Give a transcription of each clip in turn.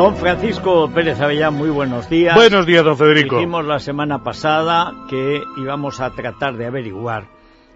Don Francisco Pérez Avellán, muy buenos días. Buenos días, don Federico. Dijimos la semana pasada que íbamos a tratar de averiguar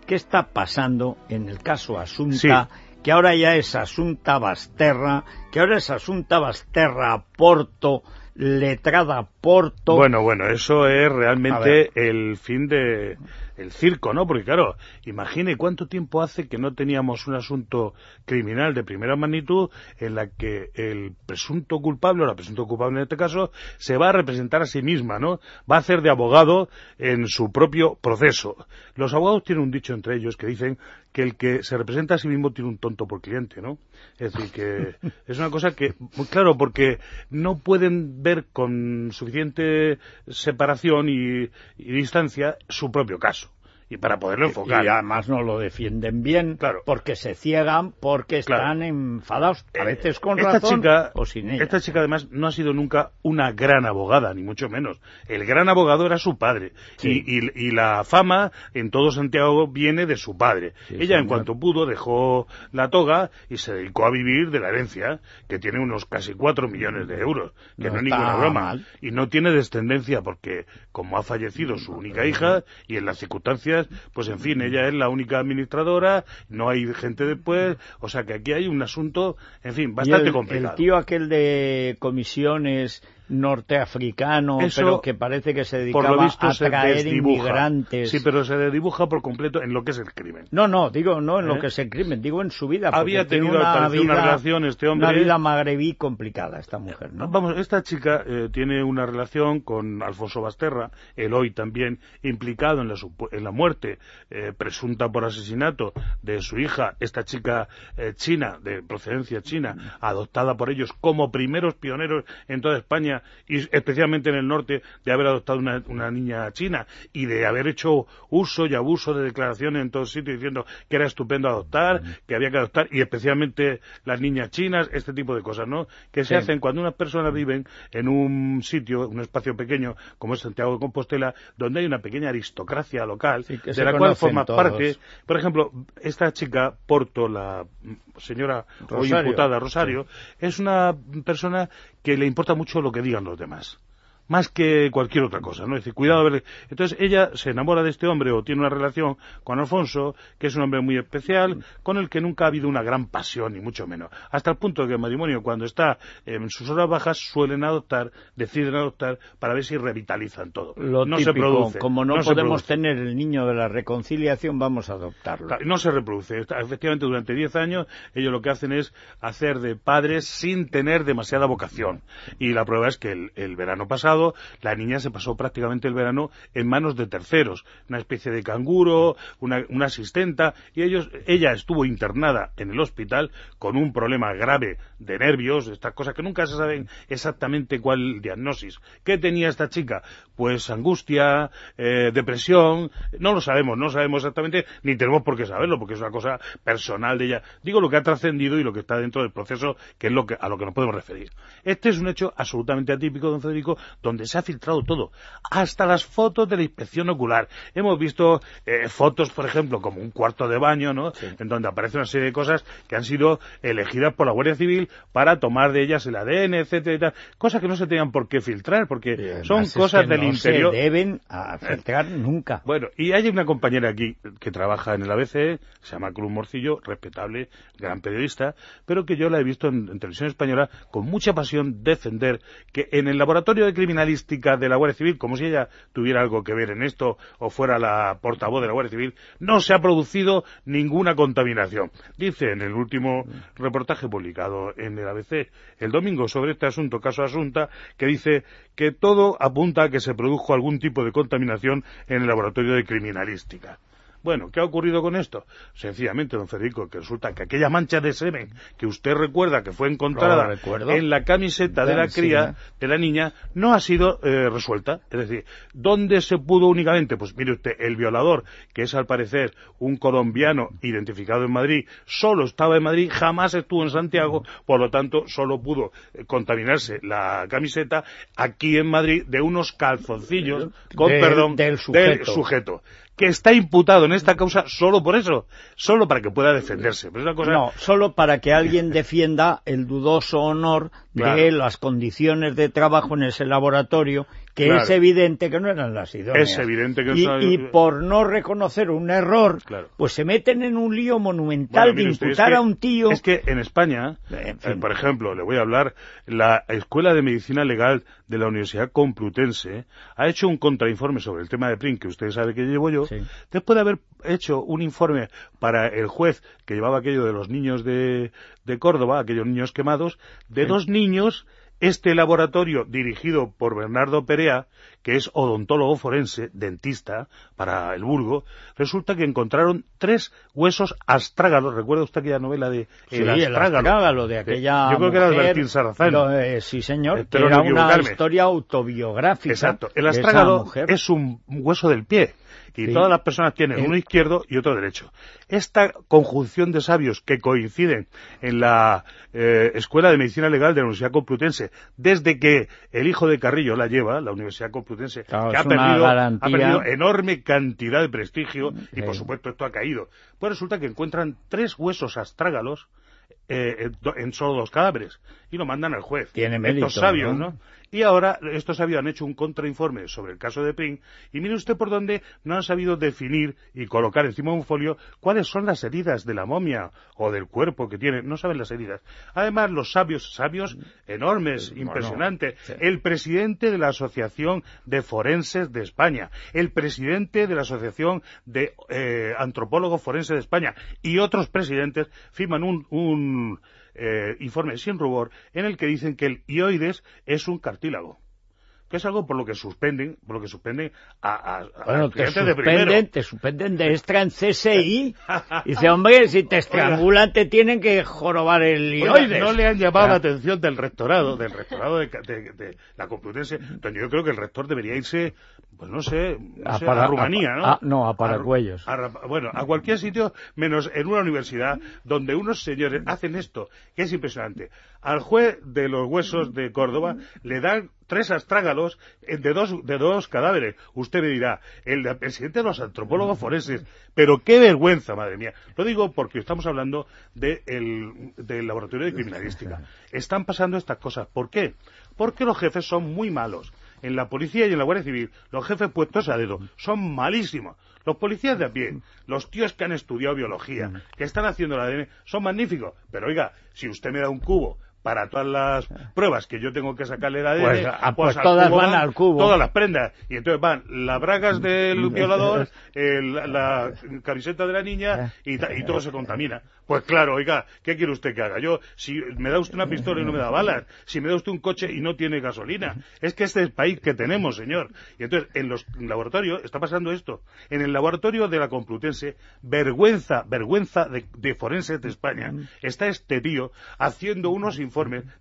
qué está pasando en el caso Asunta, que ahora ya es Asunta Basterra, que ahora es Asunta Basterra Porto, letrada Porto. Bueno, bueno, eso es realmente el fin de el circo, ¿no? Porque claro, imagine cuánto tiempo hace que no teníamos un asunto criminal de primera magnitud en la que el presunto culpable, o la presunto culpable en este caso, se va a representar a sí misma, ¿no? Va a hacer de abogado en su propio proceso. Los abogados tienen un dicho entre ellos que dicen que el que se representa a sí mismo tiene un tonto por cliente, ¿no? Es decir, que es una cosa que, claro, porque no pueden ver con suficiente separación y distancia su propio caso y para poderlo enfocar. Y además no lo defienden bien, claro. porque se ciegan, porque están enfadados, a eh, veces con esta razón chica, o sin ella. Esta chica además no ha sido nunca una gran abogada, ni mucho menos. El gran abogado era su padre. Y, la fama en todo Santiago viene de su padre. ella en cuanto pudo dejó la toga y se dedicó a vivir de la herencia, que tiene unos casi cuatro millones de euros, que no, es ninguna broma. Y no tiene descendencia porque como ha fallecido su única hija y en las circunstancias pues en fin, ella es la única administradora, no hay gente después, o sea que aquí hay un asunto, en fin, bastante complicado. El tío aquel de comisiones norteafricano, pero que parece que se dedicaba por lo visto, a traer inmigrantes. Sí, pero se dibuja por completo en lo que es el crimen. No, no, digo no en lo ¿Eh? que es el crimen, digo en su vida. Había tenido una, vida, una relación este hombre. Una vida magrebí complicada esta mujer, ¿no? Vamos, esta chica eh, tiene una relación con Alfonso Basterra, el hoy también implicado en la, en la muerte eh, presunta por asesinato de su hija, esta chica china, de procedencia china, adoptada por ellos como primeros pioneros en toda España y especialmente en el norte, de haber adoptado una, niña china y de haber hecho uso y abuso de declaraciones en todos sitios diciendo que era estupendo adoptar, que había que adoptar, y especialmente las niñas chinas, este tipo de cosas, ¿no? Que se hacen cuando unas personas viven en un sitio, un espacio pequeño, como es Santiago de Compostela, donde hay una pequeña aristocracia local, de la cual forma parte, por ejemplo, esta chica, Porto, la señora hoy imputada Rosario, es una persona que le importa mucho lo que digan los demás más que cualquier otra cosa, ¿no? Es decir, cuidado a ver... Entonces ella se enamora de este hombre o tiene una relación con Alfonso, que es un hombre muy especial, con el que nunca ha habido una gran pasión, ni mucho menos. Hasta el punto de que el matrimonio, cuando está en sus horas bajas, suelen adoptar, deciden adoptar, para ver si revitalizan todo. no se produce. Como no, podemos tener el niño de la reconciliación, vamos a adoptarlo. No se reproduce. Efectivamente, durante 10 años, ellos lo que hacen es hacer de padres sin tener demasiada vocación. Y la prueba es que el verano pasado, la niña se pasó prácticamente el verano en manos de terceros, una especie de canguro, una, asistenta, y ellos, ella estuvo internada en el hospital con un problema grave de nervios, estas cosas que nunca se saben exactamente cuál diagnosis. ¿Qué tenía esta chica? Pues angustia, eh, depresión, no lo sabemos, no sabemos exactamente, ni tenemos por qué saberlo, porque es una cosa personal de ella. Digo lo que ha trascendido y lo que está dentro del proceso, que es lo que, a lo que nos podemos referir. Este es un hecho absolutamente atípico, don Federico, donde se ha filtrado todo, hasta las fotos de la inspección ocular. Hemos visto eh, fotos, por ejemplo, como un cuarto de baño, ¿no? En donde aparece una serie de cosas que han sido elegidas por la Guardia Civil para tomar de ellas el ADN, etcétera, cosas que no se tenían por qué filtrar, porque son cosas del interior. Se deben filtrar nunca. Bueno, y hay una compañera aquí que trabaja en el ABC, se llama Cruz Morcillo, respetable, gran periodista, pero que yo la he visto en, en televisión española con mucha pasión defender que en el laboratorio de criminalística de la Guardia Civil, como si ella tuviera algo que ver en esto o fuera la portavoz de la Guardia Civil, no se ha producido ninguna contaminación. Dice en el último reportaje publicado en el ABC el domingo sobre este asunto, caso Asunta, que dice que todo apunta a que se produjo algún tipo de contaminación en el laboratorio de criminalística. Bueno, ¿qué ha ocurrido con esto? Sencillamente, don Federico, que resulta que aquella mancha de semen que usted recuerda que fue encontrada en la camiseta de la cría, de la niña, no ha sido eh, resuelta. Es decir, ¿dónde se pudo únicamente? Pues mire usted, el violador, que es al parecer un colombiano identificado en Madrid, solo estaba en Madrid, jamás estuvo en Santiago, por lo tanto, solo pudo eh, contaminarse la camiseta aquí en Madrid de unos calzoncillos, con perdón, Del sujeto que está imputado en esta causa solo por eso, solo para que pueda defenderse. No, solo para que alguien defienda el dudoso honor de las condiciones de trabajo en ese laboratorio, que es evidente que no eran las idóneas. Es evidente que y, y por no reconocer un error, pues se meten en un lío monumental de imputar a un tío. Es que en España, eh, por ejemplo, le voy a hablar, la Escuela de Medicina Legal de la Universidad Complutense ha hecho un contrainforme sobre el tema de PRIN, que usted sabe que llevo yo, después de haber hecho un informe para el juez que llevaba aquello de los niños de, de Córdoba, aquellos niños quemados, de dos niños este laboratorio, dirigido por Bernardo Perea, que es odontólogo forense, dentista, para el Burgo, resulta que encontraron tres huesos astrágalos. ¿Recuerda usted aquella novela de El astrágalo? de aquella Yo creo que era Albertín. Eh, sí, señor, era una historia autobiográfica. Exacto. El astrágalo es un hueso del pie y todas las personas tienen uno izquierdo y otro derecho. Esta conjunción de sabios que coinciden en la eh, Escuela de Medicina Legal de la Universidad Complutense, desde que el hijo de Carrillo la lleva, la Universidad Complutense, que ha perdido, enorme cantidad de prestigio y por supuesto esto ha caído. Pues resulta que encuentran tres huesos astrágalos eh, en solo dos cadáveres y lo mandan al juez. Tiene mérito, Estos sabios, ¿no? Y ahora estos habían hecho un contrainforme sobre el caso de Pring y mire usted por dónde no han sabido definir y colocar encima de un folio cuáles son las heridas de la momia o del cuerpo que tiene. No saben las heridas. Además, los sabios, sabios enormes, impresionantes. El presidente de la Asociación de Forenses de España, el presidente de la Asociación de eh, Antropólogos Forenses de España y otros presidentes firman un eh, informe sin rubor en el que dicen que el ioides es un cartílago que es algo por lo que suspenden, por lo que suspenden a, a, bueno, te suspenden, te suspenden de extra en CSI. Dice, hombre, si te estrangulan te tienen que jorobar el ioides. no le han llamado la atención del rectorado, del rectorado de, la Complutense. Entonces yo creo que el rector debería irse, pues no sé, a, Rumanía, ¿no? no, a Paracuellos. bueno, a cualquier sitio menos en una universidad donde unos señores hacen esto, que es impresionante. Al juez de los huesos de Córdoba le dan tres astrágalos de dos, de dos cadáveres. Usted me dirá, el presidente de los antropólogos forenses. Pero qué vergüenza, madre mía. Lo digo porque estamos hablando del laboratorio de criminalística. Están pasando estas cosas. ¿Por qué? Porque los jefes son muy malos. En la policía y en la Guardia Civil, los jefes puestos a dedo son malísimos. Los policías de a pie, los tíos que han estudiado biología, que están haciendo la ADN, son magníficos. Pero oiga, si usted me da un cubo para todas las pruebas que yo tengo que sacarle la ADN, pues, ah, pues, pues todas van, al cubo. Todas las prendas. Y entonces van las bragas del violador, la camiseta de la niña y, y, todo se contamina. Pues claro, oiga, ¿qué quiere usted que haga? Yo, si me da usted una pistola y no me da balas, si me da usted un coche y no tiene gasolina, es que este es el país que tenemos, señor. Y entonces, en los laboratorios está pasando esto. En el laboratorio de la Complutense, vergüenza, vergüenza de, de forenses de España, está este tío haciendo unos informes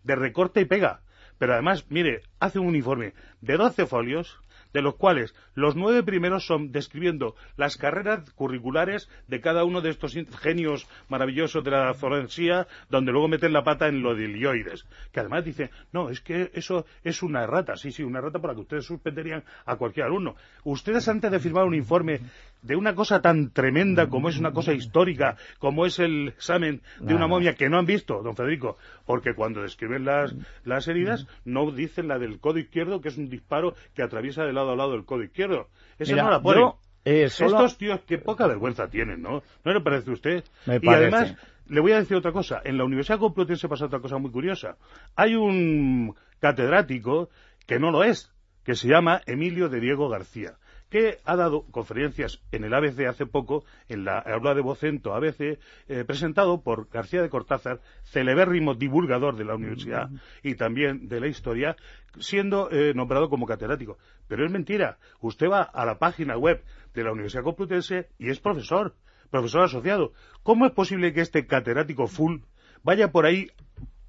de recorte y pega. Pero además, mire, hace un informe de 12 folios de los cuales los nueve primeros son describiendo las carreras curriculares de cada uno de estos genios maravillosos de la forensía, donde luego meten la pata en lo de ilioides, que además dice, no, es que eso es una errata, sí, sí, una errata para que ustedes suspenderían a cualquier alumno. Ustedes antes de firmar un informe de una cosa tan tremenda como es una cosa histórica, como es el examen de una momia que no han visto, don Federico, porque cuando describen las, las heridas no dicen la del codo izquierdo, que es un disparo que atraviesa de lado a lado del codo izquierdo. Esa no la ponen. Eh, Estos tíos, qué poca vergüenza tienen, ¿no? ¿No le parece a usted? y además, le voy a decir otra cosa. En la Universidad Complutense pasa otra cosa muy curiosa. Hay un catedrático que no lo es, que se llama Emilio de Diego García que ha dado conferencias en el ABC hace poco, en la aula de Vocento ABC, eh, presentado por García de Cortázar, celebérrimo divulgador de la universidad y también de la historia, siendo eh, nombrado como catedrático. Pero es mentira. Usted va a la página web de la Universidad Complutense y es profesor, profesor asociado. ¿Cómo es posible que este catedrático full vaya por ahí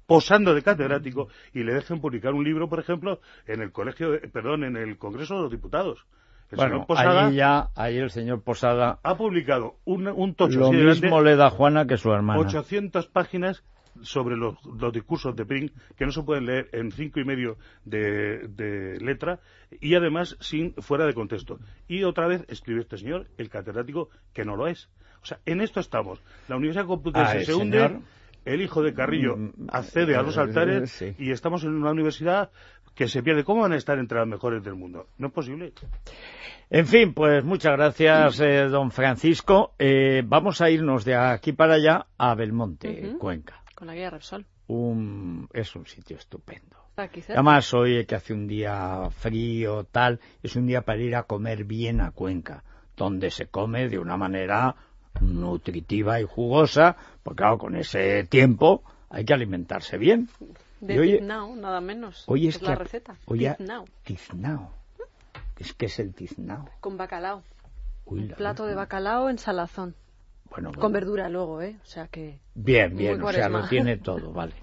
posando de catedrático y le dejen publicar un libro, por ejemplo, en el colegio, perdón, en el Congreso de los Diputados? Bueno, ahí ya, ahí el señor Posada ha publicado un, un tocho. Lo mismo le da Juana que su hermana. 800 páginas sobre los, discursos de Pring que no se pueden leer en cinco y medio de, letra y además sin fuera de contexto. Y otra vez escribe este señor, el catedrático, que no lo es. O sea, en esto estamos. La Universidad Complutense se hunde el hijo de Carrillo Mm, accede a los eh, altares sí. y estamos en una universidad que se pierde. ¿Cómo van a estar entre las mejores del mundo? No es posible. En fin, pues muchas gracias, eh, don Francisco. Eh, vamos a irnos de aquí para allá a Belmonte. Cuenca. Con la guía Repsol. Un, es un sitio estupendo. Cerca. Además, hoy que hace un día frío, tal, es un día para ir a comer bien a Cuenca, donde se come de una manera nutritiva y jugosa, porque claro, con ese tiempo hay que alimentarse bien. De tiznao, nada menos. Hoy es es la que- receta. Oye, Tiznao, tiznao. Es que es el tiznao. con bacalao. Uy, la plato de bacalao en salazón. Bueno, Con bueno. verdura luego, ¿eh? O sea que... Bien, bien, o sea, lo tiene todo, vale.